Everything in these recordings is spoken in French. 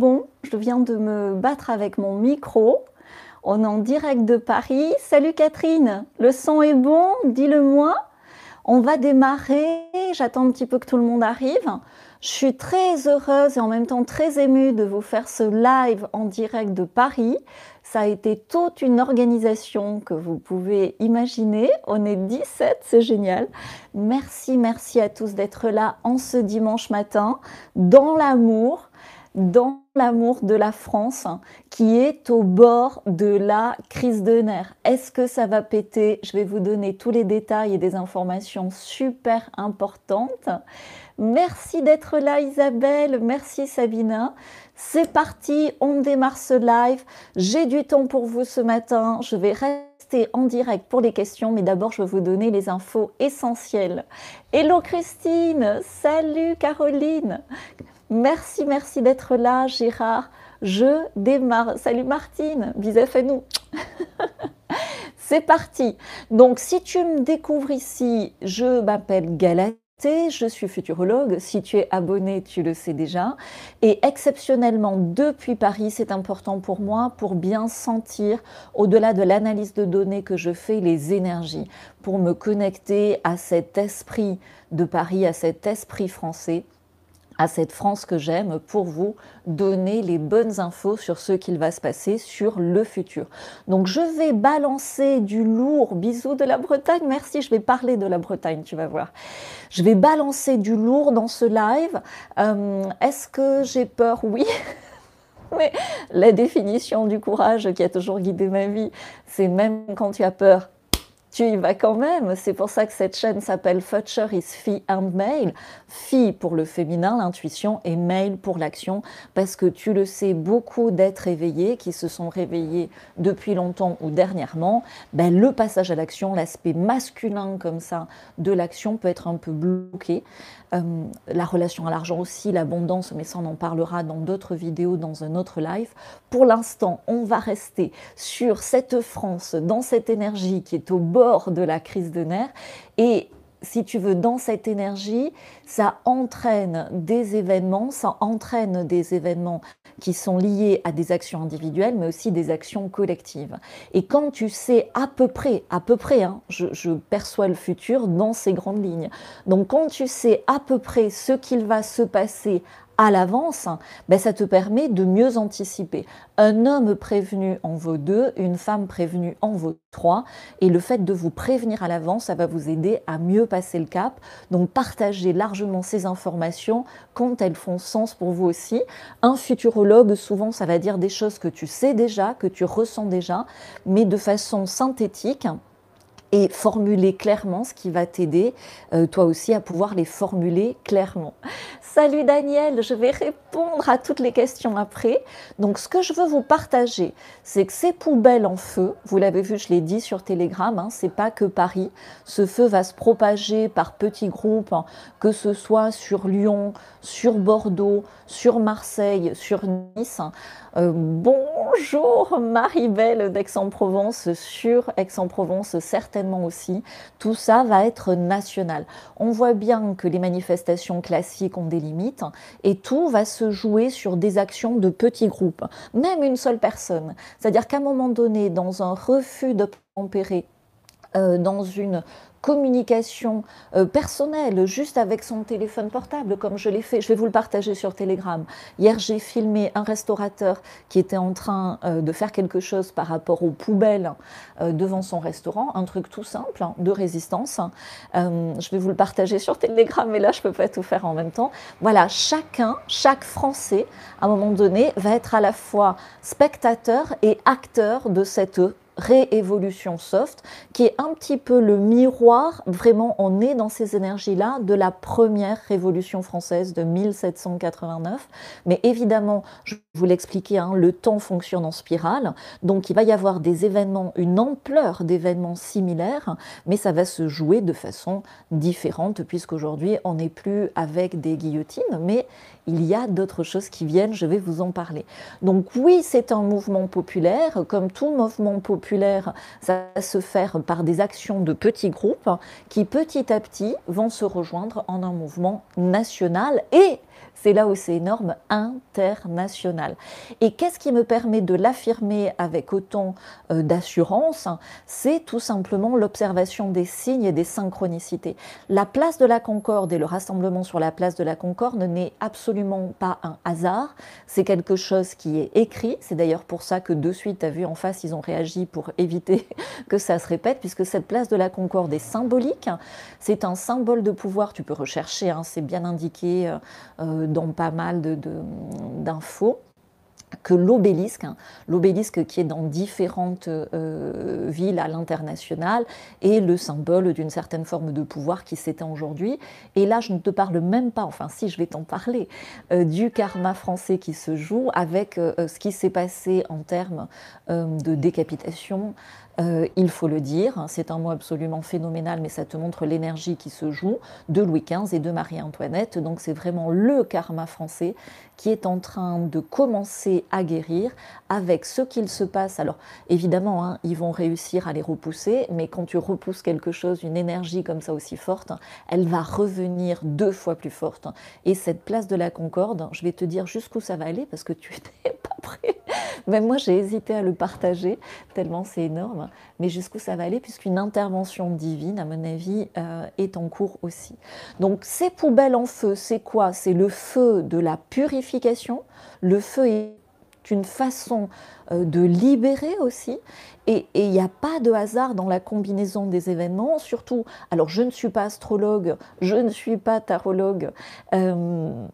bon. Je viens de me battre avec mon micro. On est en direct de Paris. Salut Catherine, le son est bon, dis-le-moi. On va démarrer. J'attends un petit peu que tout le monde arrive. Je suis très heureuse et en même temps très émue de vous faire ce live en direct de Paris. Ça a été toute une organisation que vous pouvez imaginer. On est 17, c'est génial. Merci, merci à tous d'être là en ce dimanche matin, dans l'amour, dans l'amour de la France qui est au bord de la crise de nerfs. Est-ce que ça va péter? Je vais vous donner tous les détails et des informations super importantes. Merci d'être là Isabelle, merci Sabina. C'est parti, on démarre ce live. J'ai du temps pour vous ce matin. Je vais rester en direct pour les questions, mais d'abord je vais vous donner les infos essentielles. Hello Christine, salut Caroline. Merci, merci d'être là Gérard. Je démarre. Salut Martine, bisous à nous. C'est parti. Donc si tu me découvres ici, je m'appelle Galathe je suis futurologue. Si tu es abonné, tu le sais déjà. Et exceptionnellement, depuis Paris, c'est important pour moi pour bien sentir, au-delà de l'analyse de données que je fais, les énergies, pour me connecter à cet esprit de Paris, à cet esprit français à cette France que j'aime pour vous donner les bonnes infos sur ce qu'il va se passer sur le futur. Donc je vais balancer du lourd, bisous de la Bretagne, merci, je vais parler de la Bretagne, tu vas voir. Je vais balancer du lourd dans ce live. Euh, est-ce que j'ai peur? Oui. Mais la définition du courage qui a toujours guidé ma vie, c'est même quand tu as peur, tu y vas quand même. C'est pour ça que cette chaîne s'appelle Future is Fee and Mail. Fee pour le féminin, l'intuition, et mail pour l'action, parce que tu le sais, beaucoup d'êtres éveillés qui se sont réveillés depuis longtemps ou dernièrement, ben, le passage à l'action, l'aspect masculin comme ça de l'action peut être un peu bloqué. Euh, la relation à l'argent aussi, l'abondance, mais ça on en parlera dans d'autres vidéos, dans un autre live. Pour l'instant, on va rester sur cette France, dans cette énergie qui est au de la crise de nerfs. Et si tu veux, dans cette énergie, ça entraîne des événements, ça entraîne des événements qui sont liés à des actions individuelles, mais aussi des actions collectives. Et quand tu sais à peu près, à peu près, hein, je perçois le futur dans ces grandes lignes. Donc quand tu sais à peu près ce qu'il va se passer à l'avance, ben ça te permet de mieux anticiper. Un homme prévenu en vaut deux, une femme prévenue en vaut trois, et le fait de vous prévenir à l'avance, ça va vous aider à mieux passer le cap. Donc partagez largement ces informations quand elles font sens pour vous aussi. Un futurologue, souvent, ça va dire des choses que tu sais déjà, que tu ressens déjà, mais de façon synthétique et formuler clairement ce qui va t'aider euh, toi aussi à pouvoir les formuler clairement. Salut Daniel, je vais répondre à toutes les questions après. Donc ce que je veux vous partager, c'est que ces poubelles en feu, vous l'avez vu, je l'ai dit sur Telegram, hein, c'est pas que Paris. Ce feu va se propager par petits groupes, hein, que ce soit sur Lyon, sur Bordeaux, sur Marseille, sur Nice. Euh, bonjour Marie-Belle d'Aix-en-Provence, sur Aix-en-Provence certainement aussi. Tout ça va être national. On voit bien que les manifestations classiques ont des limites et tout va se jouer sur des actions de petits groupes, même une seule personne. C'est-à-dire qu'à un moment donné, dans un refus de tempérer, euh, dans une communication euh, personnelle, juste avec son téléphone portable, comme je l'ai fait. Je vais vous le partager sur Telegram. Hier, j'ai filmé un restaurateur qui était en train euh, de faire quelque chose par rapport aux poubelles devant son restaurant, un truc tout simple hein, de résistance. je vais vous le partager sur Telegram, mais là, je ne peux pas tout faire en même temps. Voilà, chacun, chaque Français, à un moment donné, va être à la fois spectateur et acteur de cette réévolution soft, qui est un petit peu le miroir, vraiment on est dans ces énergies-là, de la première révolution française de 1789. Mais évidemment, je vous l'expliquais, hein, le temps fonctionne en spirale, donc il va y avoir des événements, une ampleur d'événements similaires, mais ça va se jouer de façon différente, puisqu'aujourd'hui on n'est plus avec des guillotines, mais il y a d'autres choses qui viennent, je vais vous en parler. Donc oui, c'est un mouvement populaire, comme tout mouvement populaire, ça va se faire par des actions de petits groupes qui petit à petit vont se rejoindre en un mouvement national et c'est là où c'est énorme, international. Et qu'est-ce qui me permet de l'affirmer avec autant euh, d'assurance? C'est tout simplement l'observation des signes et des synchronicités. La place de la Concorde et le rassemblement sur la place de la Concorde n'est absolument pas un hasard, c'est quelque chose qui est écrit. C'est d'ailleurs pour ça que de suite, tu as vu en face, ils ont réagi pour éviter que ça se répète, puisque cette place de la Concorde est symbolique. C'est un symbole de pouvoir, tu peux rechercher, hein, c'est bien indiqué. Euh, euh, dans pas mal d'infos que l'obélisque, hein, l'obélisque qui est dans différentes euh, villes à l'international, est le symbole d'une certaine forme de pouvoir qui s'éteint aujourd'hui. Et là, je ne te parle même pas, enfin si je vais t'en parler, euh, du karma français qui se joue avec ce qui s'est passé en termes de décapitation, euh, il faut le dire, hein, c'est un mot absolument phénoménal, mais ça te montre l'énergie qui se joue de Louis XV et de Marie-Antoinette. Donc c'est vraiment le karma français qui est en train de commencer à guérir avec ce qu'il se passe. Alors évidemment, hein, ils vont réussir à les repousser, mais quand tu repousses quelque chose, une énergie comme ça aussi forte, elle va revenir deux fois plus forte. Et cette place de la Concorde, je vais te dire jusqu'où ça va aller parce que tu n'es pas prêt. Même moi, j'ai hésité à le partager, tellement c'est énorme mais jusqu'où ça va aller, puisqu'une intervention divine, à mon avis, euh, est en cours aussi. Donc ces poubelles en feu, c'est quoi? C'est le feu de la purification. Le feu est une façon euh, de libérer aussi. Et il n'y a pas de hasard dans la combinaison des événements, surtout, alors je ne suis pas astrologue, je ne suis pas tarologue, euh,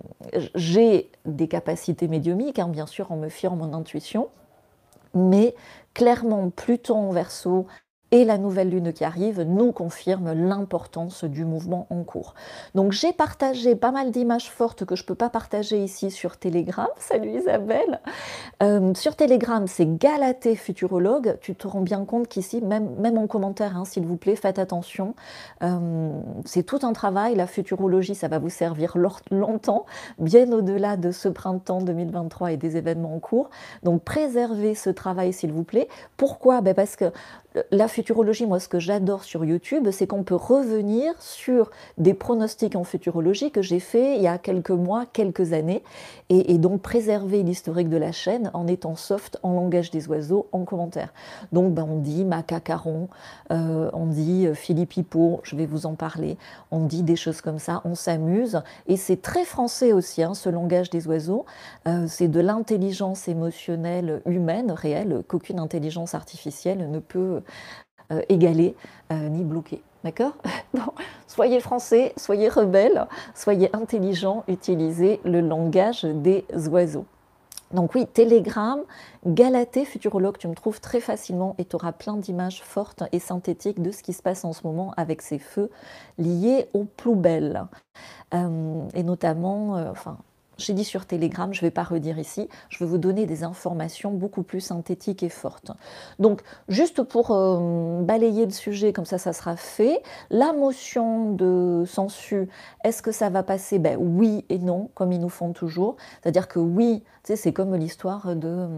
j'ai des capacités médiumiques, hein, bien sûr, on me fiant mon intuition, mais clairement Pluton en verso et la nouvelle lune qui arrive nous confirme l'importance du mouvement en cours. Donc j'ai partagé pas mal d'images fortes que je ne peux pas partager ici sur Telegram. Salut Isabelle. Euh, sur Telegram, c'est Galatée Futurologue. Tu te rends bien compte qu'ici, même, en commentaire, hein, s'il vous plaît, faites attention. Euh, c'est tout un travail. La futurologie, ça va vous servir longtemps, bien au-delà de ce printemps 2023 et des événements en cours. Donc préservez ce travail, s'il vous plaît. Pourquoi? Ben Parce que la futurologie, moi, ce que j'adore sur YouTube, c'est qu'on peut revenir sur des pronostics en futurologie que j'ai fait il y a quelques mois, quelques années, et, donc préserver l'historique de la chaîne en étant soft en langage des oiseaux en commentaire. Donc, ben, on dit macacaron, euh, on dit euh, Philippe Hippo, je vais vous en parler, on dit des choses comme ça, on s'amuse, et c'est très français aussi, hein, ce langage des oiseaux. Euh, c'est de l'intelligence émotionnelle humaine, réelle, qu'aucune intelligence artificielle ne peut euh, égaler euh, ni bloquer. D'accord Soyez français, soyez rebelles, soyez intelligents, utilisez le langage des oiseaux. Donc oui, Telegram, Galatée, futurologue, tu me trouves très facilement et tu auras plein d'images fortes et synthétiques de ce qui se passe en ce moment avec ces feux liés aux poubelles. Euh, et notamment, enfin, j'ai dit sur Telegram, je ne vais pas redire ici, je vais vous donner des informations beaucoup plus synthétiques et fortes. Donc, juste pour euh, balayer le sujet, comme ça, ça sera fait. La motion de sensu, est-ce que ça va passer? Ben, Oui et non, comme ils nous font toujours. C'est-à-dire que oui, c'est comme l'histoire de,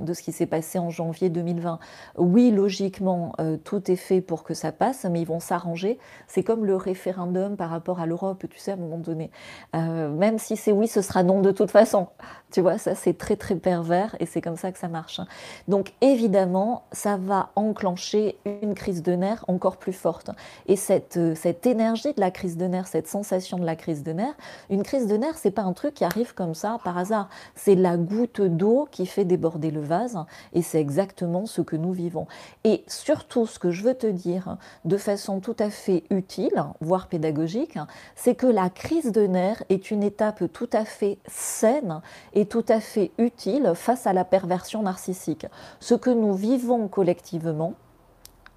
de, ce qui s'est passé en janvier 2020. Oui, logiquement, euh, tout est fait pour que ça passe, mais ils vont s'arranger. C'est comme le référendum par rapport à l'Europe, tu sais, à un moment donné. Euh, même si c'est oui, ce sera non de toute façon. Tu vois, ça c'est très très pervers et c'est comme ça que ça marche. Hein. Donc évidemment, ça va enclencher une crise de nerfs encore plus forte. Et cette, euh, cette énergie de la crise de nerfs, cette sensation de la crise de nerfs, une crise de nerfs, c'est pas un truc qui arrive comme ça par hasard. C'est la goutte d'eau qui fait déborder le vase et c'est exactement ce que nous vivons. Et surtout, ce que je veux te dire de façon tout à fait utile, voire pédagogique, c'est que la crise de nerfs est une étape tout à fait saine et tout à fait utile face à la perversion narcissique. Ce que nous vivons collectivement,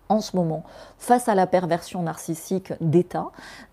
en ce moment face à la perversion narcissique d'État.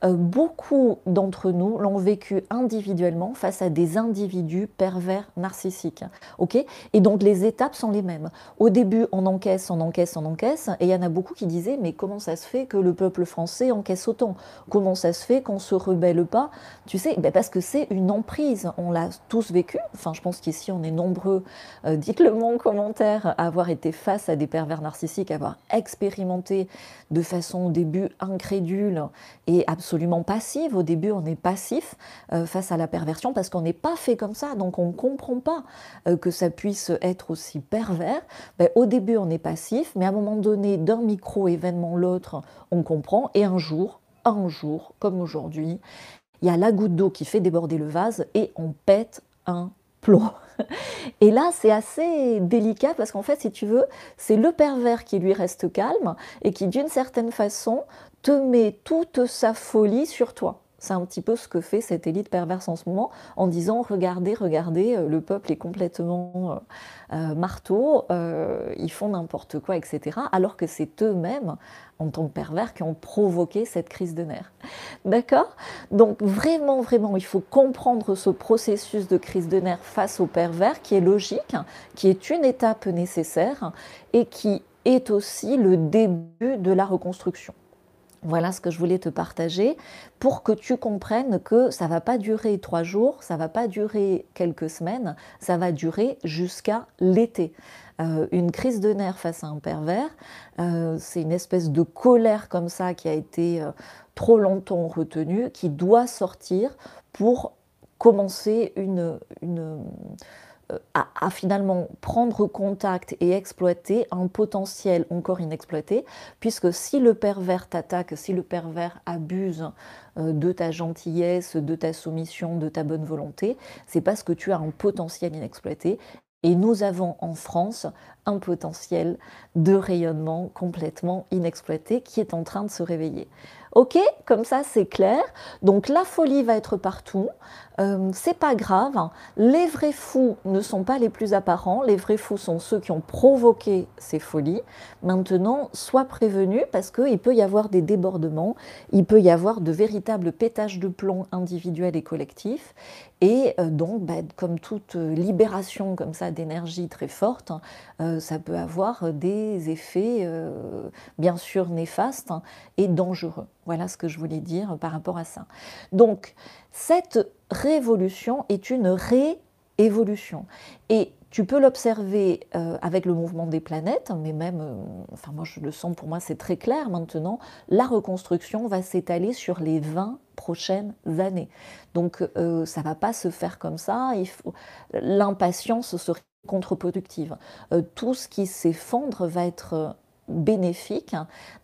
Euh, beaucoup d'entre nous l'ont vécu individuellement face à des individus pervers narcissiques. ok? Et donc les étapes sont les mêmes. Au début, on encaisse, on encaisse, on encaisse, et il y en a beaucoup qui disaient mais comment ça se fait que le peuple français encaisse autant? Comment ça se fait qu'on se rebelle pas? Tu sais, ben parce que c'est une emprise. On l'a tous vécu. Enfin, je pense qu'ici on est nombreux. Euh, dites-le moi en commentaire à avoir été face à des pervers narcissiques, à avoir expérimenté de façon au début incrédule et absolument passive. Au début, on est passif euh, face à la perversion parce qu'on n'est pas fait comme ça, donc on ne comprend pas euh, que ça puisse être aussi pervers. Ben, au début, on est passif, mais à un moment donné, d'un micro-événement l'autre, on comprend, et un jour, un jour, comme aujourd'hui, il y a la goutte d'eau qui fait déborder le vase et on pète un Et là, c'est assez délicat parce qu'en fait, si tu veux, c'est le pervers qui lui reste calme et qui, d'une certaine façon, te met toute sa folie sur toi. C'est un petit peu ce que fait cette élite perverse en ce moment en disant regardez, regardez, euh, le peuple est complètement euh, euh, marteau, ils font n'importe quoi, etc. Alors que c'est eux-mêmes, en tant que pervers, qui ont provoqué cette crise de nerfs. D'accord? Donc vraiment, vraiment, il faut comprendre ce processus de crise de nerfs face au pervers qui est logique, qui est une étape nécessaire et qui est aussi le début de la reconstruction. Voilà ce que je voulais te partager pour que tu comprennes que ça va pas durer trois jours, ça va pas durer quelques semaines, ça va durer jusqu'à l'été. Euh, une crise de nerfs face à un pervers, euh, c'est une espèce de colère comme ça qui a été euh, trop longtemps retenue, qui doit sortir pour commencer une, une à, finalement prendre contact et exploiter un potentiel encore inexploité, puisque si le pervers t'attaque, si le pervers abuse euh, de ta gentillesse, de ta soumission, de ta bonne volonté, c'est parce que tu as un potentiel inexploité. Et nous avons en France un potentiel de rayonnement complètement inexploité qui est en train de se réveiller. Ok, comme ça c'est clair. Donc la folie va être partout. Euh, c'est pas grave. Les vrais fous ne sont pas les plus apparents. Les vrais fous sont ceux qui ont provoqué ces folies. Maintenant, sois prévenu parce qu'il peut y avoir des débordements, il peut y avoir de véritables pétages de plomb individuels et collectifs. Et euh, donc, bah, comme toute libération comme ça d'énergie très forte, euh, ça peut avoir des effets bien sûr néfastes et dangereux. Voilà ce que je voulais dire par rapport à ça. Donc, cette révolution est une réévolution. Et tu peux l'observer euh, avec le mouvement des planètes, mais même, euh, enfin moi je le sens, pour moi c'est très clair maintenant, la reconstruction va s'étaler sur les 20 prochaines années. Donc euh, ça va pas se faire comme ça, l'impatience serait contre-productive. tout ce qui s'effondre va être bénéfique.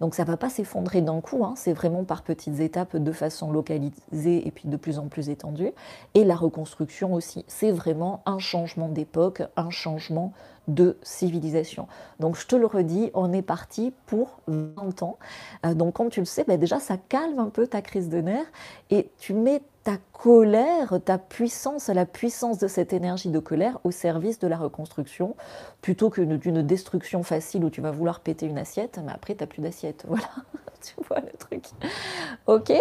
Donc ça ne va pas s'effondrer d'un coup, hein. c'est vraiment par petites étapes de façon localisée et puis de plus en plus étendue. Et la reconstruction aussi, c'est vraiment un changement d'époque, un changement de civilisation. Donc je te le redis, on est parti pour 20 ans. Euh, donc comme tu le sais, bah, déjà ça calme un peu ta crise de nerfs et tu mets ta colère, ta puissance, la puissance de cette énergie de colère au service de la reconstruction, plutôt que d'une destruction facile où tu vas vouloir péter une assiette, mais après tu n'as plus d'assiette. Voilà, tu vois le truc. Ok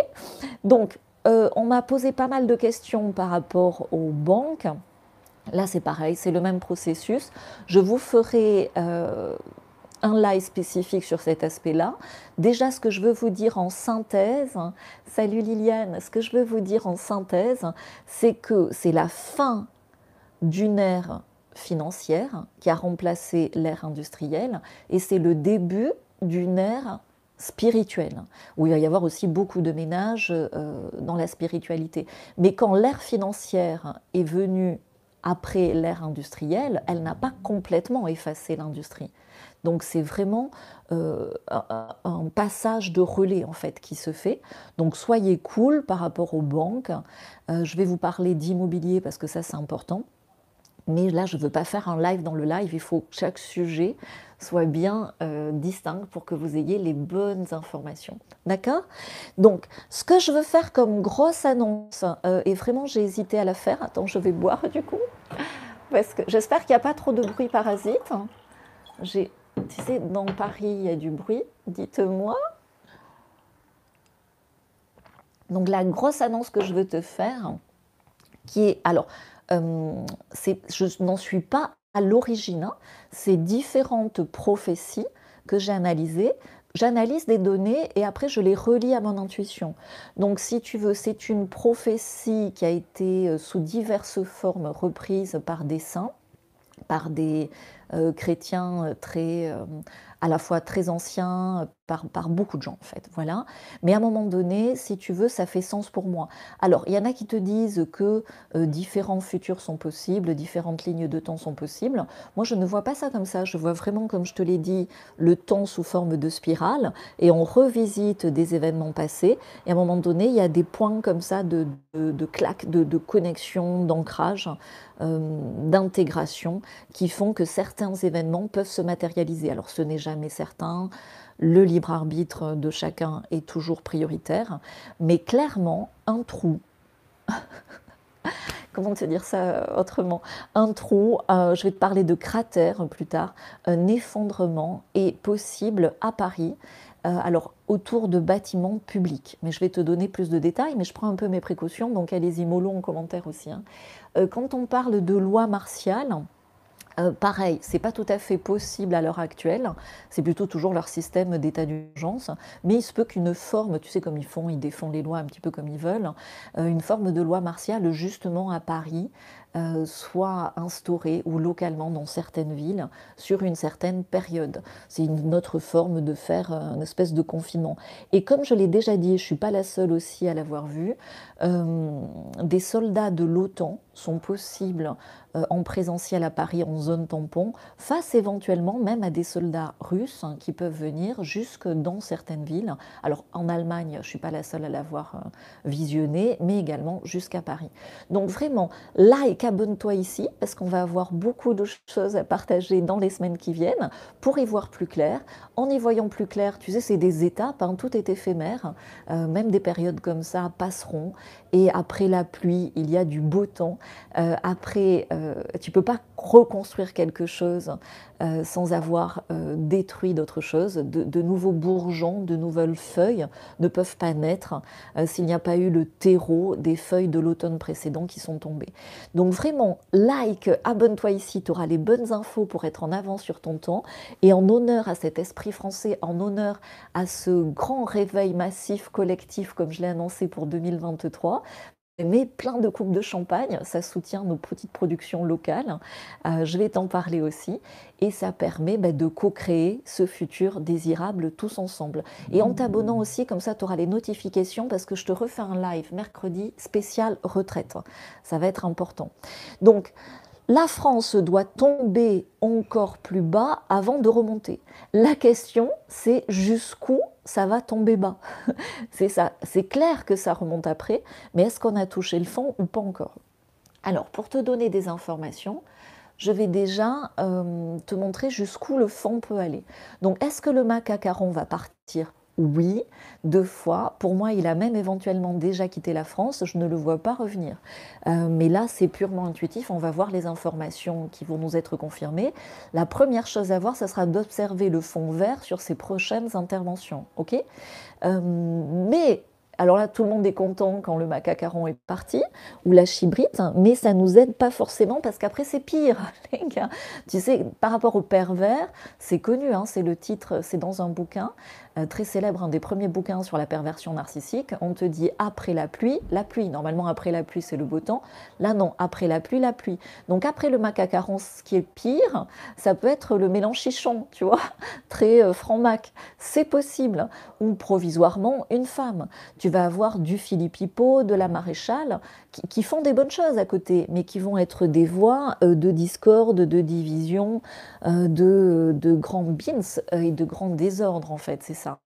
Donc, euh, on m'a posé pas mal de questions par rapport aux banques. Là, c'est pareil, c'est le même processus. Je vous ferai euh, un live spécifique sur cet aspect-là. Déjà, ce que je veux vous dire en synthèse, salut Liliane, ce que je veux vous dire en synthèse, c'est que c'est la fin d'une ère financière qui a remplacé l'ère industrielle et c'est le début d'une ère spirituelle, où il va y avoir aussi beaucoup de ménages euh, dans la spiritualité. Mais quand l'ère financière est venue après l'ère industrielle, elle n'a pas complètement effacé l'industrie. Donc c'est vraiment euh, un, passage de relais en fait qui se fait. Donc soyez cool par rapport aux banques. Euh, je vais vous parler d'immobilier parce que ça c'est important. Mais là je ne veux pas faire un live dans le live. Il faut que chaque sujet soit bien euh, distinct pour que vous ayez les bonnes informations. D'accord? Donc ce que je veux faire comme grosse annonce, et vraiment j'ai hésité à la faire. Attends, je vais boire du coup. Parce que j'espère qu'il n'y a pas trop de bruit parasite. J'ai Tu sais, dans Paris, il y a du bruit, dites-moi. Donc la grosse annonce que je veux te faire, qui est, alors, euh, je n'en suis pas à l'origine, hein. c'est différentes prophéties que j'ai analysées. J'analyse des données et après je les relis à mon intuition. Donc si tu veux, c'est une prophétie qui a été euh, sous diverses formes reprise par des saints, par des euh, chrétiens très à la fois très anciens, par, beaucoup de gens en fait. Voilà. Mais à un moment donné, si tu veux, ça fait sens pour moi. Alors, il y en a qui te disent que euh, différents futurs sont possibles, différentes lignes de temps sont possibles. Moi, je ne vois pas ça comme ça. Je vois vraiment, comme je te l'ai dit, le temps sous forme de spirale et on revisite des événements passés. Et à un moment donné, il y a des points comme ça de, de, claque, de, connexion, d'ancrage. Euh, d'intégration qui font que certains événements peuvent se matérialiser. Alors ce n'est jamais certain, le libre arbitre de chacun est toujours prioritaire, mais clairement, un trou, comment te dire ça autrement Un trou, euh, je vais te parler de cratère plus tard, un effondrement est possible à Paris. Euh, alors autour de bâtiments publics, mais je vais te donner plus de détails, mais je prends un peu mes précautions, donc allez-y mollo en commentaire aussi. Hein. Euh, quand on parle de loi martiale, euh, pareil, c'est pas tout à fait possible à l'heure actuelle. C'est plutôt toujours leur système d'état d'urgence. Mais il se peut qu'une forme, tu sais comme ils font, ils défendent les lois un petit peu comme ils veulent, euh, une forme de loi martiale justement à Paris euh, soit instaurée ou localement dans certaines villes sur une certaine période. C'est une autre forme de faire euh, une espèce de confinement. Et comme je l'ai déjà dit, je ne suis pas la seule aussi à l'avoir vu, euh, des soldats de l'OTAN sont possibles en présentiel à Paris en zone tampon, face éventuellement même à des soldats russes hein, qui peuvent venir jusque dans certaines villes. Alors en Allemagne, je ne suis pas la seule à l'avoir visionné, mais également jusqu'à Paris. Donc vraiment, là abonne-toi ici parce qu'on va avoir beaucoup de choses à partager dans les semaines qui viennent pour y voir plus clair. En y voyant plus clair, tu sais, c'est des étapes, hein, tout est éphémère. Euh, même des périodes comme ça passeront. Et après la pluie, il y a du beau temps. Euh, après, euh, tu peux pas reconstruire quelque chose euh, sans avoir euh, détruit d'autres choses. De, nouveaux bourgeons, de nouvelles feuilles ne peuvent pas naître euh, s'il n'y a pas eu le terreau des feuilles de l'automne précédent qui sont tombées. Donc vraiment, like, abonne-toi ici, tu auras les bonnes infos pour être en avance sur ton temps. Et en honneur à cet esprit français, en honneur à ce grand réveil massif collectif comme je l'ai annoncé pour 2023, mais plein de coupes de champagne, ça soutient nos petites productions locales. Euh, je vais t'en parler aussi. Et ça permet bah, de co-créer ce futur désirable tous ensemble. Et en t'abonnant aussi, comme ça, tu auras les notifications parce que je te refais un live mercredi spécial retraite. Ça va être important. Donc, la France doit tomber encore plus bas avant de remonter. La question, c'est jusqu'où ça va tomber bas. c'est ça. C'est clair que ça remonte après, mais est-ce qu'on a touché le fond ou pas encore? Alors, pour te donner des informations, je vais déjà euh, te montrer jusqu'où le fond peut aller. Donc, est-ce que le macacaron va partir? Oui, deux fois. Pour moi, il a même éventuellement déjà quitté la France. Je ne le vois pas revenir. Euh, mais là, c'est purement intuitif. On va voir les informations qui vont nous être confirmées. La première chose à voir, ce sera d'observer le fond vert sur ses prochaines interventions. Ok? Euh, Mais alors là, tout le monde est content quand le macacaron est parti, ou la chibrite, mais ça nous aide pas forcément parce qu'après c'est pire, les gars. Tu sais, par rapport au pervers, c'est connu, hein, c'est le titre, c'est dans un bouquin. Euh, très célèbre, un des premiers bouquins sur la perversion narcissique, on te dit après la pluie, la pluie. Normalement, après la pluie, c'est le beau temps. Là, non, après la pluie, la pluie. Donc, après le macacaron, ce qui est pire, ça peut être le mélange chichon, tu vois, très euh, franc-mac. C'est possible. Ou provisoirement, une femme. Tu vas avoir du Philippe Hippo, de la maréchale, qui, font des bonnes choses à côté, mais qui vont être des voix euh, de discorde, de division, de, de grands bins et de grands désordres, en fait. C'est ça.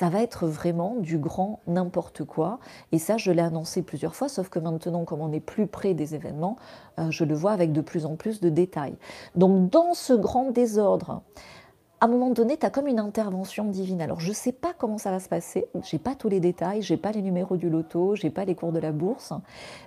Va être vraiment du grand n'importe quoi. Et ça, je l'ai annoncé plusieurs fois, sauf que maintenant, comme on est plus près des événements, euh, je le vois avec de plus en plus de détails. Donc, dans ce grand désordre, à un moment donné, tu as comme une intervention divine. Alors, je ne sais pas comment ça va se passer, j'ai pas tous les détails, j'ai pas les numéros du loto, j'ai pas les cours de la bourse,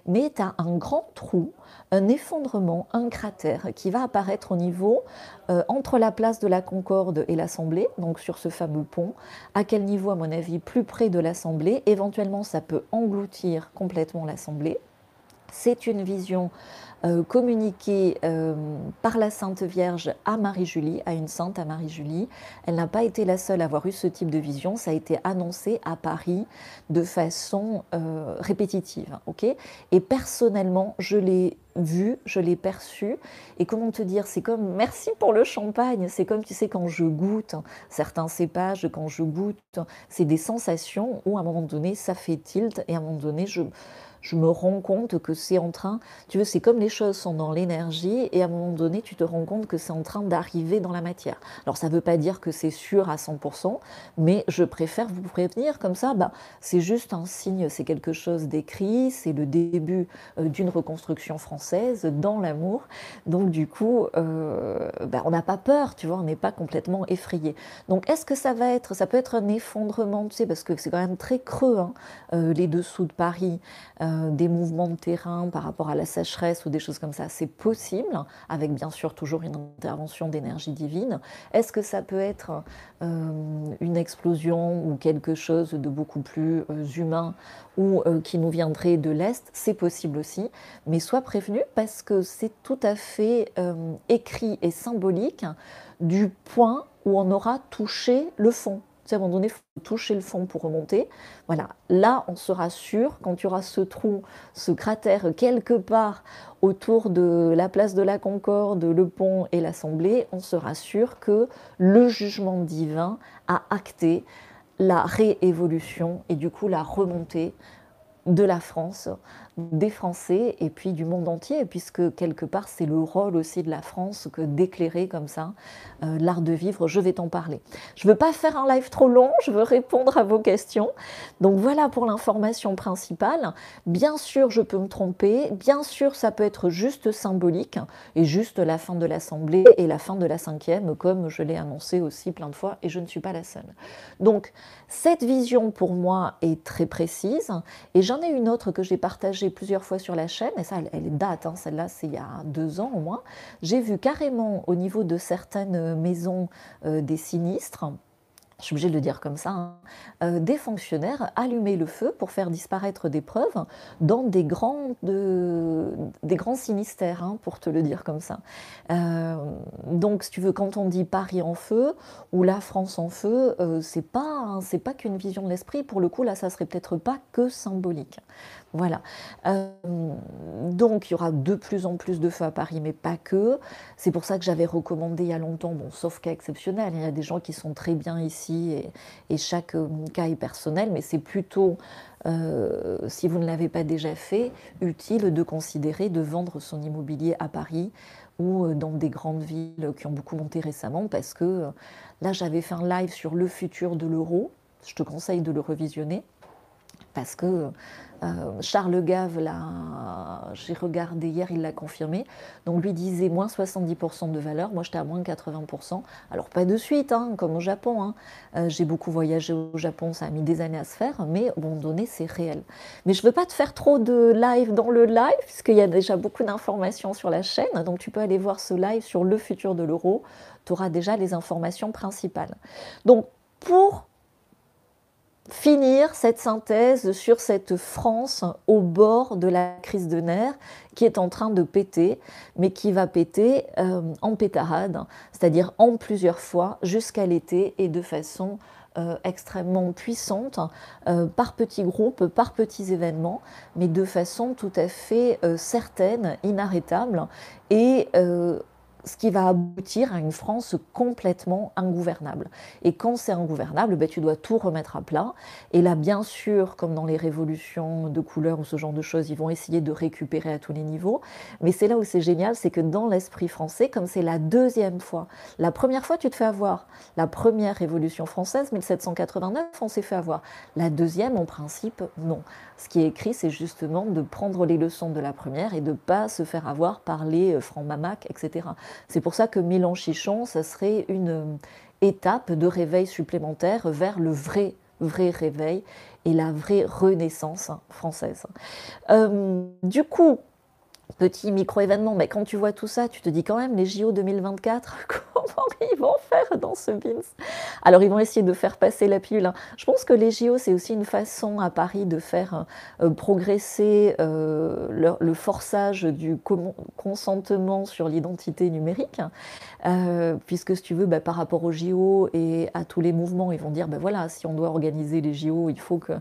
mais tu as un grand trou, un effondrement, un cratère qui va apparaître au niveau euh, entre la place de la Concorde et l'Assemblée, donc sur ce fameux pont. À quel niveau, à mon avis, plus près de l'Assemblée Éventuellement, ça peut engloutir complètement l'Assemblée. C'est une vision euh, euh, par la Sainte Vierge à Marie-Julie, à une sainte à Marie-Julie. Elle n'a pas été la seule à avoir eu ce type de vision, ça a été annoncé à Paris de façon euh, répétitive. ok? Et personnellement, je l'ai vu, je l'ai perçu. Et comment te dire, c'est comme, merci pour le champagne, c'est comme, tu sais, quand je goûte certains cépages, quand je goûte, c'est des sensations où à un moment donné, ça fait tilt et à un moment donné, je je me rends compte que c'est en train, tu veux, c'est comme les choses sont dans l'énergie et à un moment donné, tu te rends compte que c'est en train d'arriver dans la matière. Alors ça ne veut pas dire que c'est sûr à 100%, mais je préfère vous prévenir comme ça, bah, c'est juste un signe, c'est quelque chose d'écrit, c'est le début euh, d'une reconstruction française dans l'amour. Donc du coup, euh, bah, on n'a pas peur, tu vois, on n'est pas complètement effrayé. Donc est-ce que ça va être, ça peut être un effondrement, tu sais, parce que c'est quand même très creux, hein, euh, les dessous de Paris. Euh, des mouvements de terrain par rapport à la sécheresse ou des choses comme ça, c'est possible, avec bien sûr toujours une intervention d'énergie divine. Est-ce que ça peut être euh, une explosion ou quelque chose de beaucoup plus euh, humain ou qui nous viendrait de l'Est? C'est possible aussi, mais sois prévenu parce que c'est tout à fait écrit et symbolique du point où on aura touché le fond à un moment donné, il faut toucher le fond pour remonter. Voilà, là, on sera sûr, quand tu auras ce trou, ce cratère quelque part autour de la place de la Concorde, le pont et l'Assemblée, on sera sûr que le jugement divin a acté la réévolution et du coup la remontée de la France des Français et puis du monde entier, puisque quelque part c'est le rôle aussi de la France que d'éclairer comme ça euh, l'art de vivre. Je vais t'en parler. Je ne veux pas faire un live trop long, je veux répondre à vos questions. Donc voilà pour l'information principale. Bien sûr, je peux me tromper, bien sûr, ça peut être juste symbolique et juste la fin de l'Assemblée et la fin de la cinquième, comme je l'ai annoncé aussi plein de fois, et je ne suis pas la seule. Donc cette vision pour moi est très précise, et j'en ai une autre que j'ai partagée plusieurs fois sur la chaîne, et ça, elle, date, hein, celle-là, c'est il y a deux ans au moins. J'ai vu carrément au niveau de certaines maisons euh, des sinistres, je suis obligée de le dire comme ça, hein, euh, des fonctionnaires allumer le feu pour faire disparaître des preuves dans des grands, sinistères, hein, pour te le dire comme ça. Euh, donc, si tu veux, quand on dit Paris en feu ou la France en feu, c'est pas, c'est pas qu'une vision de l'esprit. Pour le coup, là, ça serait peut-être pas que symbolique. Voilà. Euh, donc, il y aura de plus en plus de feux à Paris, mais pas que. C'est pour ça que j'avais recommandé il y a longtemps, bon, sauf cas exceptionnel, il y a des gens qui sont très bien ici et, chaque euh, cas est personnel, mais c'est plutôt, euh, si vous ne l'avez pas déjà fait, utile de considérer de vendre son immobilier à Paris ou dans des grandes villes qui ont beaucoup monté récemment, parce que là, j'avais fait un live sur le futur de l'euro. Je te conseille de le revisionner parce que euh, Charles Gave, j'ai regardé hier, il l'a confirmé. Donc lui disait moins 70% de valeur, moi j'étais à moins 80%. Alors pas de suite, hein, comme au Japon. Hein. Euh, j'ai beaucoup voyagé au Japon, ça a mis des années à se faire, mais bon, donné, c'est réel. Mais je ne veux pas te faire trop de live dans le live, puisqu'il y a déjà beaucoup d'informations sur la chaîne. Donc tu peux aller voir ce live sur le futur de l'euro. Tu auras déjà les informations principales. Donc pour finir cette synthèse sur cette France au bord de la crise de nerfs qui est en train de péter, mais qui va péter euh, en pétarade, c'est-à-dire en plusieurs fois jusqu'à l'été et de façon euh, extrêmement puissante, euh, par petits groupes, par petits événements, mais de façon tout à fait certaine, inarrêtable et ce qui va aboutir à une France complètement ingouvernable. Et quand c'est ingouvernable, ben, tu dois tout remettre à plat. Et là, bien sûr, comme dans les révolutions de couleur ou ce genre de choses, ils vont essayer de récupérer à tous les niveaux. Mais c'est là où c'est génial, c'est que dans l'esprit français, comme c'est la deuxième fois, la première fois, tu te fais avoir. La première révolution française, 1789, on s'est fait avoir. La deuxième, en principe, non. Ce qui est écrit, c'est justement de prendre les leçons de la première et de ne pas se faire avoir par les francs mamac, etc. C'est pour ça que Milan Chichon, ça serait une étape de réveil supplémentaire vers le vrai, vrai réveil et la vraie renaissance française. Euh, du coup, petit micro-événement, mais quand tu vois tout ça, tu te dis quand même, les JO 2024, comment ils vont faire dans ce BINS Alors, ils vont essayer de faire passer la pilule. Hein. Je pense que les JO, c'est aussi une façon à Paris de faire euh, progresser euh, le, forçage du consentement sur l'identité numérique, euh, puisque si tu veux, bah, par rapport aux JO et à tous les mouvements, ils vont dire, ben voilà, si on doit organiser les JO, il faut que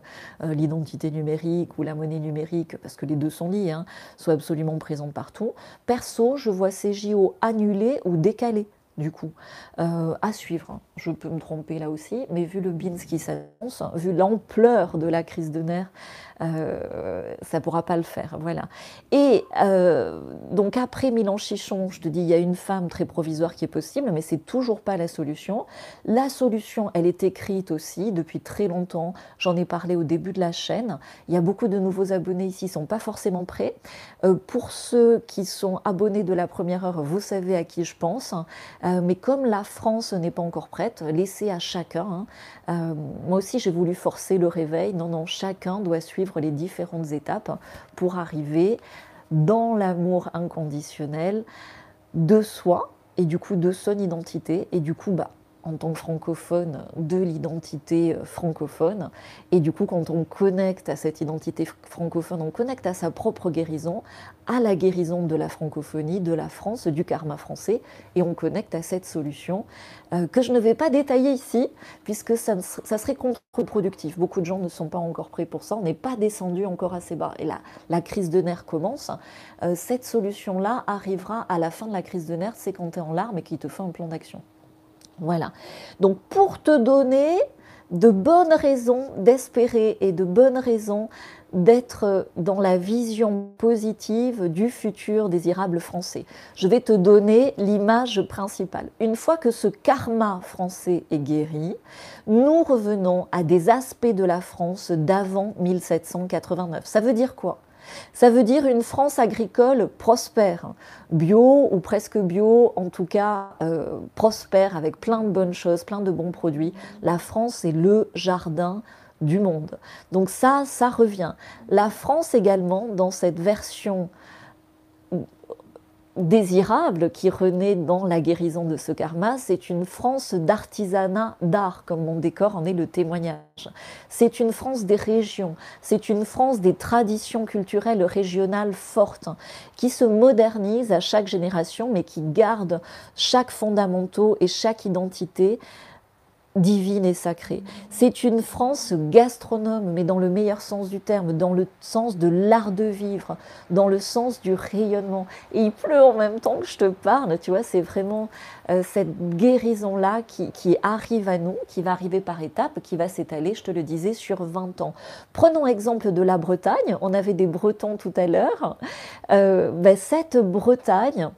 l'identité numérique ou la monnaie numérique, parce que les deux sont liés, hein, soit absolument présente partout. Perso, je vois ces JO annulés ou décalés du coup, euh, à suivre. Je peux me tromper là aussi, mais vu le BINS qui s'annonce, vu l'ampleur de la crise de nerfs, euh, ça ne pourra pas le faire. Voilà. Et euh, donc après Milan Chichon, je te dis, il y a une femme très provisoire qui est possible, mais c'est toujours pas la solution. La solution, elle est écrite aussi depuis très longtemps. J'en ai parlé au début de la chaîne. Il y a beaucoup de nouveaux abonnés ici, ils sont pas forcément prêts. Euh, pour ceux qui sont abonnés de la première heure, vous savez à qui je pense. mais comme la France n'est pas encore prête, laissez à chacun. Hein. moi aussi, j'ai voulu forcer le réveil. Non, non, chacun doit suivre les différentes étapes pour arriver dans l'amour inconditionnel de soi et du coup de son identité et du coup bah, en tant que francophone de l'identité euh, francophone. Et du coup, quand on connecte à cette identité francophone, on connecte à sa propre guérison, à la guérison de la francophonie, de la France, du karma français, et on connecte à cette solution euh, que je ne vais pas détailler ici, puisque ça, serait contre-productif. Beaucoup de gens ne sont pas encore prêts pour ça, on n'est pas descendu encore assez bas. Et là, la crise de nerfs commence. Euh, cette solution-là arrivera à la fin de la crise de nerfs, c'est quand tu es en larmes et qu'il te fait un plan d'action. Voilà. Donc pour te donner de bonnes raisons d'espérer et de bonnes raisons d'être dans la vision positive du futur désirable français. Je vais te donner l'image principale. Une fois que ce karma français est guéri, nous revenons à des aspects de la France d'avant 1789. Ça veut dire quoi? Ça veut dire une France agricole prospère, bio ou presque bio, en tout cas euh, prospère avec plein de bonnes choses, plein de bons produits. La France est le jardin du monde. Donc ça, ça revient. La France également, dans cette version désirable qui renaît dans la guérison de ce karma, c'est une France d'artisanat d'art, comme mon décor en est le témoignage. C'est une France des régions, c'est une France des traditions culturelles régionales fortes, qui se modernise à chaque génération, mais qui garde chaque fondamentaux et chaque identité divine et sacrée. C'est une France gastronome, mais dans le meilleur sens du terme, dans le sens de l'art de vivre, dans le sens du rayonnement. Et il pleut en même temps que je te parle, tu vois, c'est vraiment euh, cette guérison-là qui, arrive à nous, qui va arriver par étapes, qui va s'étaler, je te le disais, sur 20 ans. Prenons exemple de la Bretagne, on avait des Bretons tout à l'heure. Euh, ben, cette Bretagne,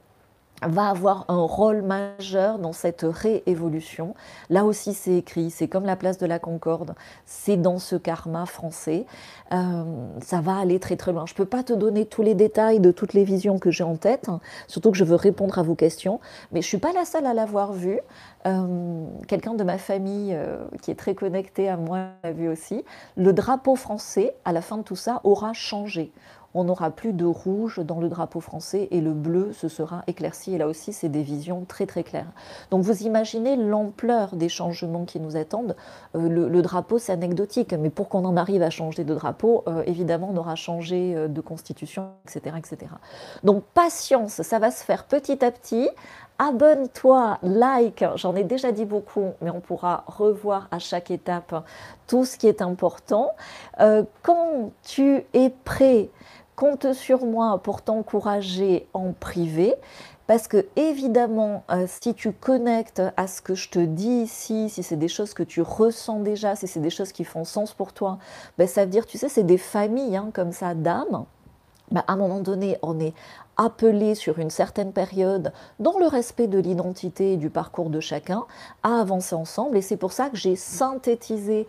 va avoir un rôle majeur dans cette réévolution. Là aussi, c'est écrit, c'est comme la place de la Concorde, c'est dans ce karma français. Euh, ça va aller très très loin. Je ne peux pas te donner tous les détails de toutes les visions que j'ai en tête, hein, surtout que je veux répondre à vos questions, mais je ne suis pas la seule à l'avoir vu. Euh, quelqu'un de ma famille euh, qui est très connecté à moi l'a vu aussi. Le drapeau français, à la fin de tout ça, aura changé on n'aura plus de rouge dans le drapeau français et le bleu se sera éclairci. Et là aussi, c'est des visions très très claires. Donc vous imaginez l'ampleur des changements qui nous attendent. Euh, le, drapeau, c'est anecdotique, mais pour qu'on en arrive à changer de drapeau, euh, évidemment, on aura changé euh, de constitution, etc., etc. Donc patience, ça va se faire petit à petit abonne-toi, like, j'en ai déjà dit beaucoup, mais on pourra revoir à chaque étape tout ce qui est important. quand tu es prêt compte sur moi pour t'encourager en privé. Parce que évidemment, euh, si tu connectes à ce que je te dis ici, si c'est des choses que tu ressens déjà, si c'est des choses qui font sens pour toi, ben, ça veut dire, tu sais, c'est des familles hein, comme ça d'âmes. Ben, à un moment donné, on est appelé sur une certaine période, dans le respect de l'identité et du parcours de chacun, à avancer ensemble. Et c'est pour ça que j'ai synthétisé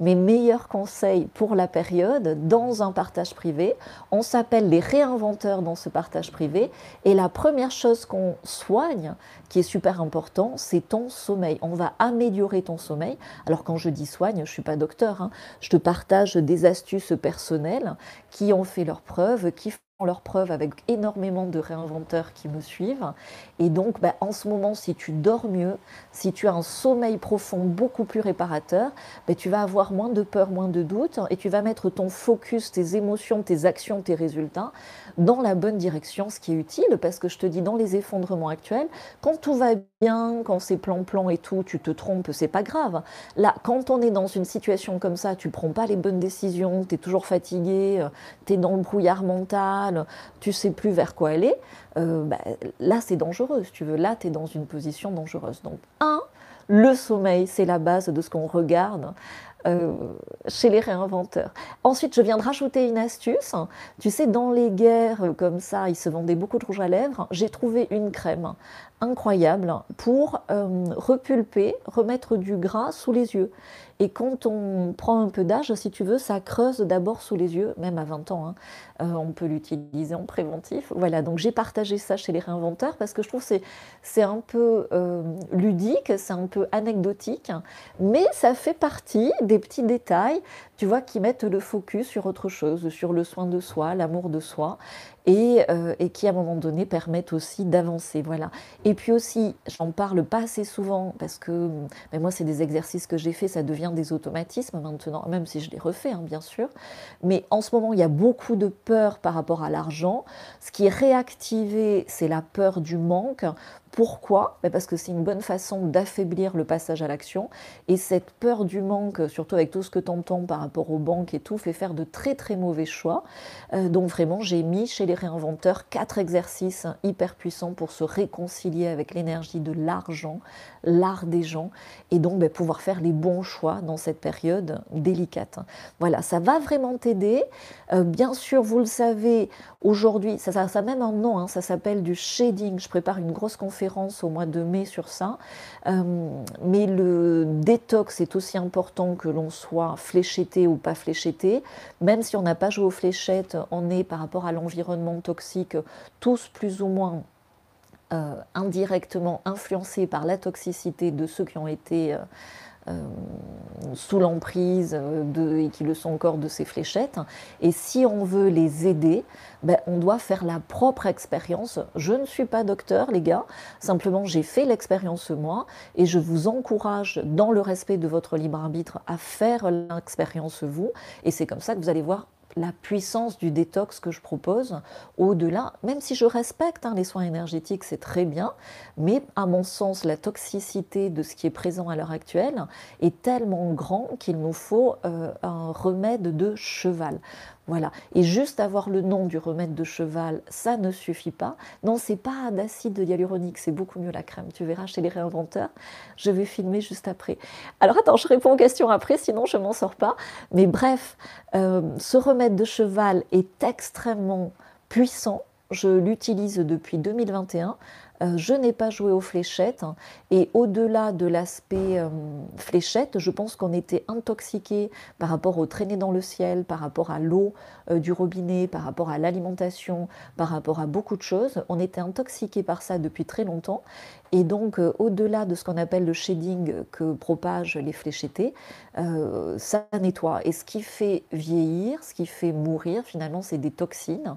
mes meilleurs conseils pour la période dans un partage privé. On s'appelle les réinventeurs dans ce partage privé. Et la première chose qu'on soigne, qui est super important, c'est ton sommeil. On va améliorer ton sommeil. Alors quand je dis soigne, je ne suis pas docteur. Hein. Je te partage des astuces personnelles qui ont fait leurs preuves, qui leur preuve avec énormément de réinventeurs qui me suivent. Et donc, bah, en ce moment, si tu dors mieux, si tu as un sommeil profond beaucoup plus réparateur, bah, tu vas avoir moins de peur, moins de doute, et tu vas mettre ton focus, tes émotions, tes actions, tes résultats dans la bonne direction, ce qui est utile, parce que je te dis, dans les effondrements actuels, quand tout va bien, quand c'est plan-plan et tout, tu te trompes, c'est pas grave. Là, quand on est dans une situation comme ça, tu prends pas les bonnes décisions, tu es toujours fatigué, euh, tu es dans le brouillard mental, tu sais plus vers quoi aller, euh, bah, là c'est dangereux, tu veux. Là, tu es dans une position dangereuse. Donc, un, le sommeil, c'est la base de ce qu'on regarde. Euh, chez les réinventeurs. Ensuite, je viens de rajouter une astuce. Tu sais, dans les guerres comme ça, ils se vendaient beaucoup de rouge à lèvres. J'ai trouvé une crème incroyable pour euh, repulper, remettre du gras sous les yeux. Et quand on prend un peu d'âge, si tu veux, ça creuse d'abord sous les yeux, même à 20 ans. Hein. Euh, on peut l'utiliser en préventif. Voilà, donc j'ai partagé ça chez les réinventeurs parce que je trouve que c'est un peu euh, ludique, c'est un peu anecdotique, mais ça fait partie des petits détails, tu vois, qui mettent le focus sur autre chose, sur le soin de soi, l'amour de soi et, euh, et, qui à un moment donné permettent aussi d'avancer. Voilà. Et puis aussi, j'en parle pas assez souvent parce que mais moi c'est des exercices que j'ai fait, ça devient des automatismes maintenant, même si je les refais hein, bien sûr. Mais en ce moment il y a beaucoup de peur par rapport à l'argent. Ce qui est réactivé, c'est la peur du manque. Pourquoi ben, Parce que c'est une bonne façon d'affaiblir le passage à l'action. Et cette peur du manque, surtout avec tout ce que tu entends par rapport aux banques et tout, fait faire de très très mauvais choix. Euh, donc vraiment, j'ai mis chez les réinventeurs quatre exercices hyper puissants pour se réconcilier avec l'énergie de l'argent, l'art des gens, et donc ben, pouvoir faire les bons choix dans cette période délicate. Voilà, ça va vraiment t'aider. Euh, bien sûr, vous le savez, aujourd'hui, ça, ça, a même un nom, hein, ça s'appelle du shading. Je prépare une grosse conférence au mois de mai sur ça. Euh, mais le détox est aussi important que l'on soit fléchetté ou pas fléchetté. Même si on n'a pas joué aux fléchettes, on est par rapport à l'environnement toxique tous plus ou moins euh, indirectement influencés par la toxicité de ceux qui ont été... Euh, sous l'emprise de, et qui le sont encore de ces fléchettes. Et si on veut les aider, ben, on doit faire la propre expérience. Je ne suis pas docteur, les gars, simplement j'ai fait l'expérience moi et je vous encourage, dans le respect de votre libre arbitre, à faire l'expérience vous. Et c'est comme ça que vous allez voir la puissance du détox que je propose au-delà, même si je respecte hein, les soins énergétiques, c'est très bien, mais à mon sens, la toxicité de ce qui est présent à l'heure actuelle est tellement grand qu'il nous faut euh, un remède de cheval. Voilà. Et juste avoir le nom du remède de cheval, ça ne suffit pas. Non, c'est pas d'acide hyaluronique, c'est beaucoup mieux la crème. Tu verras chez les réinventeurs. Je vais filmer juste après. Alors attends, je réponds aux questions après, sinon je m'en sors pas. Mais bref, euh, ce remède de cheval est extrêmement puissant. Je l'utilise depuis 2021. Euh, je n'ai pas joué aux fléchettes. Et au-delà de l'aspect euh, fléchette, je pense qu'on était intoxiqué par rapport aux traînées dans le ciel, par rapport à l'eau euh, du robinet, par rapport à l'alimentation, par rapport à beaucoup de choses. On était intoxiqué par ça depuis très longtemps. Et donc, au-delà de ce qu'on appelle le shading que propagent les fléchettés, ça nettoie. Et ce qui fait vieillir, ce qui fait mourir, finalement, c'est des toxines.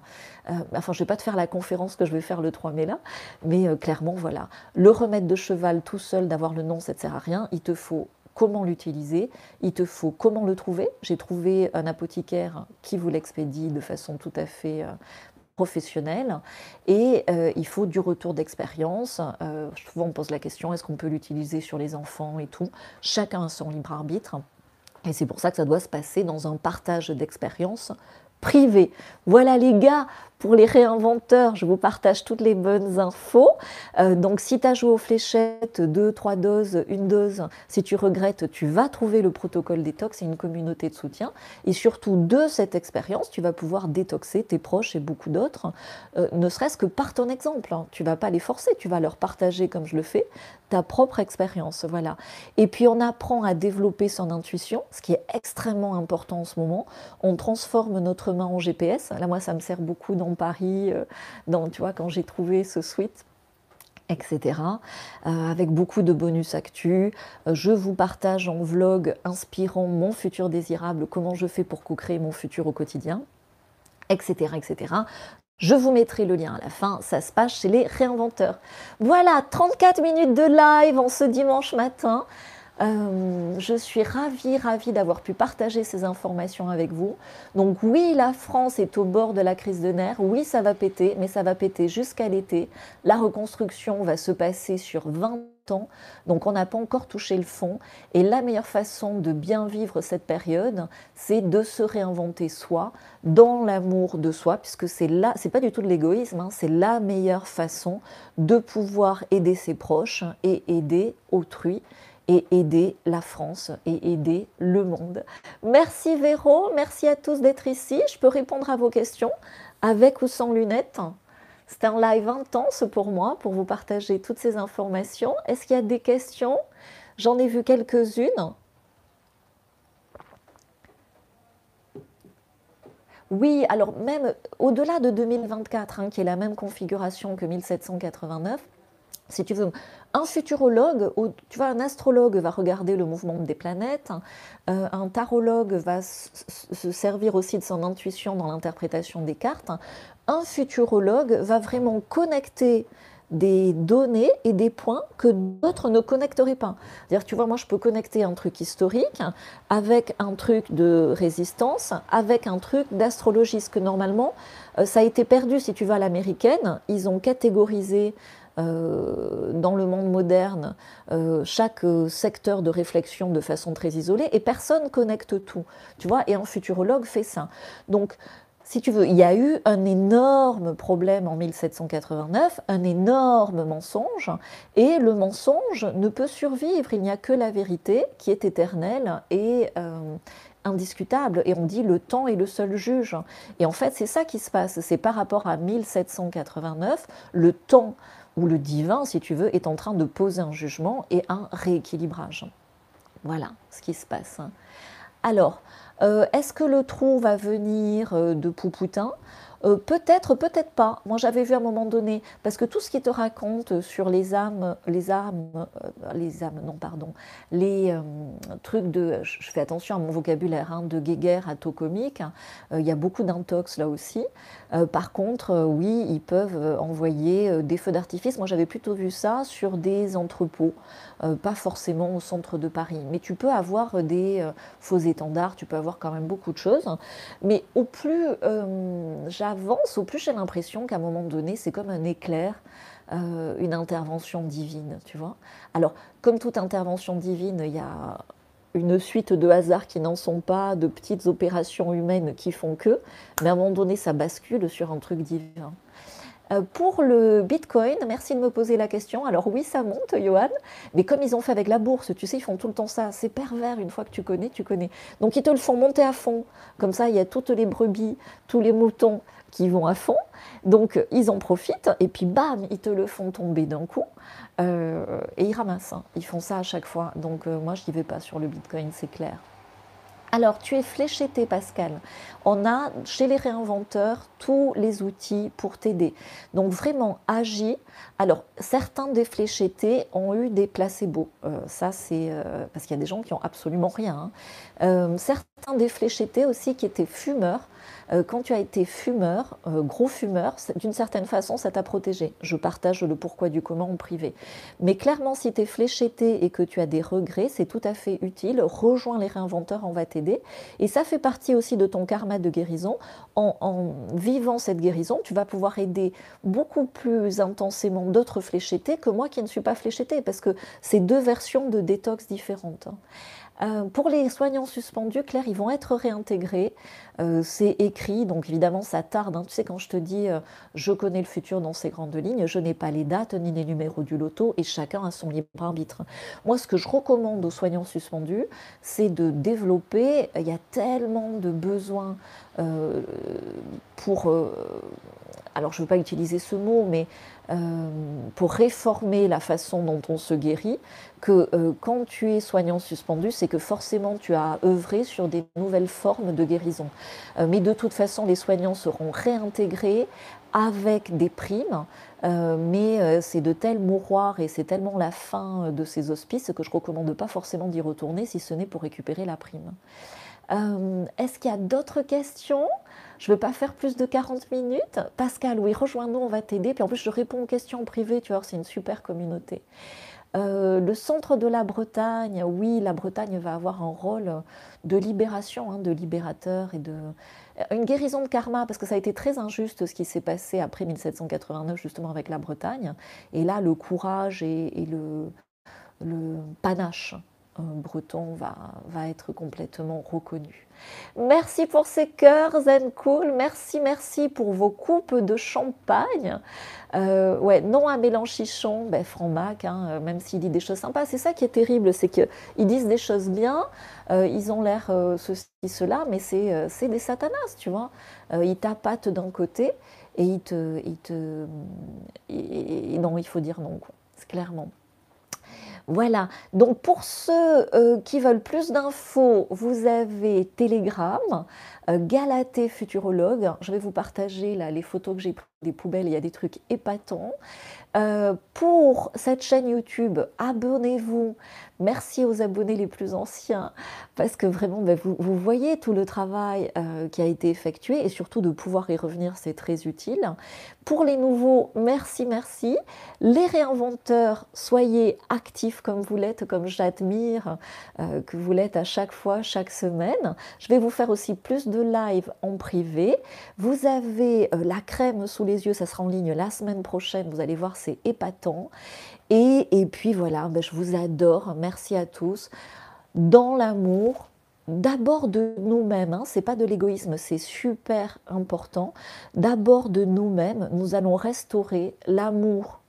enfin, je ne vais pas te faire la conférence que je vais faire le 3 mai là, mais clairement, voilà. Le remède de cheval tout seul, d'avoir le nom, ça ne sert à rien. Il te faut comment l'utiliser, il te faut comment le trouver. J'ai trouvé un apothicaire qui vous l'expédie de façon tout à fait professionnelle et euh, il faut du retour d'expérience. Euh, souvent on pose la question est-ce qu'on peut l'utiliser sur les enfants et tout. Chacun a son libre arbitre et c'est pour ça que ça doit se passer dans un partage d'expérience privé. Voilà les gars, pour les réinventeurs, je vous partage toutes les bonnes infos. Euh, donc si tu as joué aux fléchettes, deux, trois doses, une dose, si tu regrettes, tu vas trouver le protocole détox et une communauté de soutien. Et surtout de cette expérience, tu vas pouvoir détoxer tes proches et beaucoup d'autres, euh, ne serait-ce que par ton exemple. Hein. Tu vas pas les forcer, tu vas leur partager comme je le fais ta propre expérience. Voilà. Et puis on apprend à développer son intuition, ce qui est extrêmement important en ce moment. On transforme notre en GPS. Là, moi, ça me sert beaucoup dans Paris, euh, dans, tu quand j'ai trouvé ce suite etc. Euh, avec beaucoup de bonus actus. Euh, je vous partage en vlog inspirant mon futur désirable, comment je fais pour co-créer mon futur au quotidien, etc. etc. Je vous mettrai le lien à la fin, ça se passe chez les réinventeurs. Voilà, 34 minutes de live en ce dimanche matin. Euh, je suis ravie, ravie d'avoir pu partager ces informations avec vous. Donc oui, la France est au bord de la crise de nerfs. Oui, ça va péter, mais ça va péter jusqu'à l'été. La reconstruction va se passer sur 20 ans. Donc on n'a pas encore touché le fond. Et la meilleure façon de bien vivre cette période, c'est de se réinventer soi, dans l'amour de soi, puisque c'est là, c'est pas du tout de l'égoïsme, hein, c'est la meilleure façon de pouvoir aider ses proches et aider autrui et aider la France et aider le monde. Merci Véro, merci à tous d'être ici. Je peux répondre à vos questions avec ou sans lunettes. C'était un live intense pour moi, pour vous partager toutes ces informations. Est-ce qu'il y a des questions? J'en ai vu quelques-unes. Oui, alors même au-delà de 2024, hein, qui est la même configuration que 1789, si tu veux, un futurologue, tu vois, un astrologue va regarder le mouvement des planètes, euh, un tarologue va se servir aussi de son intuition dans l'interprétation des cartes, un futurologue va vraiment connecter des données et des points que d'autres ne connecteraient pas. C'est-à-dire, tu vois, moi, je peux connecter un truc historique avec un truc de résistance, avec un truc d'astrologie, ce que normalement, euh, ça a été perdu. Si tu vas à l'américaine, ils ont catégorisé dans le monde moderne euh, chaque euh, secteur de réflexion de façon très isolée et personne connecte tout. Tu vois, et un futurologue fait ça. Donc, si tu veux, il y a eu un énorme problème en 1789, un énorme mensonge, et le mensonge ne peut survivre. Il n'y a que la vérité qui est éternelle et indiscutable. Et on dit le temps est le seul juge. Et en fait, c'est ça qui se passe. C'est par rapport à 1789, le temps où le divin, si tu veux, est en train de poser un jugement et un rééquilibrage. Voilà ce qui se passe. Alors, euh, est-ce que le trou va venir euh, de Poupoutin euh, peut-être, peut-être pas. Moi, j'avais vu à un moment donné, parce que tout ce qui te raconte sur les âmes, les âmes, euh, les âmes, non, pardon, les euh, trucs de, je fais attention à mon vocabulaire, hein, de guéguerre à taux comique, il y a beaucoup d'intox là aussi. par contre, oui, ils peuvent envoyer des feux d'artifice. Moi, j'avais plutôt vu ça sur des entrepôts, pas forcément au centre de Paris. Mais tu peux avoir des faux étendards, tu peux avoir quand même beaucoup de choses. Mais au plus j'avance, au plus j'ai l'impression qu'à un moment donné, c'est comme un éclair, euh, une intervention divine, tu vois. Alors, comme toute intervention divine, il y a une suite de hasards qui n'en sont pas, de petites opérations humaines qui font que, mais à un moment donné, ça bascule sur un truc divin. Euh, pour le Bitcoin, merci de me poser la question. Alors oui, ça monte, Johan, mais comme ils ont fait avec la bourse, tu sais, ils font tout le temps ça. C'est pervers, une fois que tu connais, tu connais. Donc ils te le font monter à fond. Comme ça, il y a toutes les brebis, tous les moutons qui vont à fond. Donc ils en profitent et puis bam, ils te le font tomber d'un coup. Euh, et ils ramassent. Hein. Ils font ça à chaque fois. Donc euh, moi, je n'y vais pas sur le Bitcoin, c'est clair. Alors, tu es fléchété, Pascal. On a chez les réinventeurs tous les outils pour t'aider. Donc, vraiment, agis. Alors, certains des fléchétés ont eu des placebos. Euh, ça, c'est euh, parce qu'il y a des gens qui ont absolument rien. Hein. Euh, des fléchétés aussi qui étaient fumeurs euh, quand tu as été fumeur, euh, gros fumeur, d'une certaine façon, ça t'a protégé. Je partage le pourquoi du comment en privé. Mais clairement, si tu es fléchété et que tu as des regrets, c'est tout à fait utile. Rejoins les réinventeurs, on va t'aider. Et ça fait partie aussi de ton karma de guérison. En, en vivant cette guérison, tu vas pouvoir aider beaucoup plus intensément d'autres fléchétés que moi qui ne suis pas fléchété, parce que c'est deux versions de détox différentes. Euh, pour les soignants suspendus, Claire, ils vont être réintégrés. Euh, c'est écrit, donc évidemment ça tarde. Hein. Tu sais, quand je te dis euh, je connais le futur dans ses grandes lignes, je n'ai pas les dates ni les numéros du loto et chacun a son libre arbitre. Moi, ce que je recommande aux soignants suspendus, c'est de développer. Il y a tellement de besoins pour. Alors, je ne veux pas utiliser ce mot, mais euh, pour réformer la façon dont on se guérit, que euh, quand tu es soignant suspendu, c'est que forcément tu as œuvré sur des nouvelles formes de guérison. Euh, mais de toute façon, les soignants seront réintégrés avec des primes, mais c'est de tels mouroirs et c'est tellement la fin de ces hospices que je ne recommande pas forcément d'y retourner si ce n'est pour récupérer la prime. Est-ce qu'il y a d'autres questions? Je ne veux pas faire plus de 40 minutes. Pascal, oui, rejoins-nous, on va t'aider. Puis en plus, je réponds aux questions en privé, tu vois, c'est une super communauté. Euh, le centre de la Bretagne, oui, la Bretagne va avoir un rôle de libération, hein, de libérateur et de une guérison de karma, parce que ça a été très injuste ce qui s'est passé après 1789 justement avec la Bretagne. Et là, le courage et, le panache breton va, va être complètement reconnu. Merci pour ces cœurs zen cool. Merci, merci pour vos coupes de champagne. Euh, ouais, non à Mélenchichon, ben, Franck hein, euh, même s'il dit des choses sympas. C'est ça qui est terrible, c'est qu'ils disent des choses bien, euh, ils ont l'air ceci, cela, mais c'est des satanas, tu vois. ils tapatent d'un côté et ils te. Ils te non, il faut dire non, C'est clairement. Voilà, donc pour ceux euh, qui veulent plus d'infos, vous avez Telegram, euh, Futurologue. Je vais vous partager là les photos que j'ai prises des poubelles, il y a des trucs épatants. Euh, pour cette chaîne YouTube, abonnez-vous. Merci aux abonnés les plus anciens, parce que vraiment, ben, vous, voyez tout le travail euh, qui a été effectué et surtout de pouvoir y revenir, c'est très utile. Pour les nouveaux, merci, merci. Les réinventeurs, soyez actifs comme vous l'êtes, comme j'admire euh, que vous l'êtes à chaque fois, chaque semaine. Je vais vous faire aussi plus de live en privé. Vous avez la crème sous les yeux, ça sera en ligne la semaine prochaine. Vous allez voir, c'est épatant. Et, puis voilà, ben, je vous adore. Merci à tous. Dans l'amour, d'abord de nous-mêmes, hein, c'est pas de l'égoïsme, c'est super important. D'abord de nous-mêmes, nous allons restaurer l'amour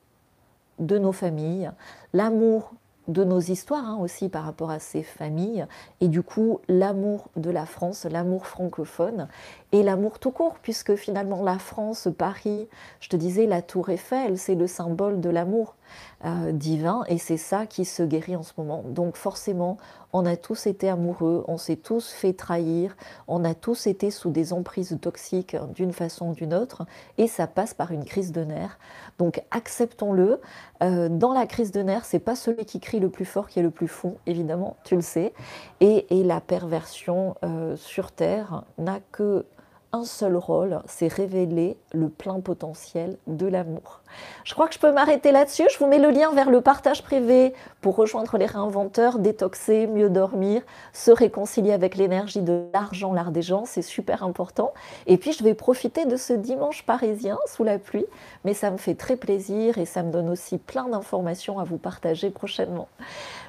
de nos familles, l'amour de nos histoires hein, aussi par rapport à ces familles, et du coup l'amour de la France, l'amour francophone, et l'amour tout court, puisque finalement la France, Paris, je te disais, la tour Eiffel, c'est le symbole de l'amour. Euh, divin et c'est ça qui se guérit en ce moment. Donc forcément, on a tous été amoureux, on s'est tous fait trahir, on a tous été sous des emprises toxiques d'une façon ou d'une autre et ça passe par une crise de nerfs. Donc acceptons-le. Euh, dans la crise de nerfs, c'est pas celui qui crie le plus fort qui est le plus fou, évidemment, tu le sais. Et, la perversion euh, sur Terre n'a que un seul rôle, c'est révéler le plein potentiel de l'amour. Je crois que je peux m'arrêter là-dessus. Je vous mets le lien vers le partage privé pour rejoindre les réinventeurs, détoxer, mieux dormir, se réconcilier avec l'énergie de l'argent, l'art des gens, c'est super important. Et puis je vais profiter de ce dimanche parisien sous la pluie, mais ça me fait très plaisir et ça me donne aussi plein d'informations à vous partager prochainement.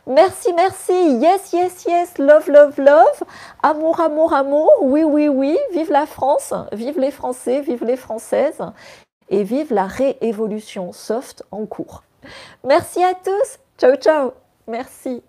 Merci, merci. Yes, yes, yes. Love, love, love. Amour, amour, amour. Oui, oui, oui. Vive la France. Vive les Français. Vive les Françaises. Et vive la réévolution soft en cours. Merci à tous. Ciao, ciao. Merci.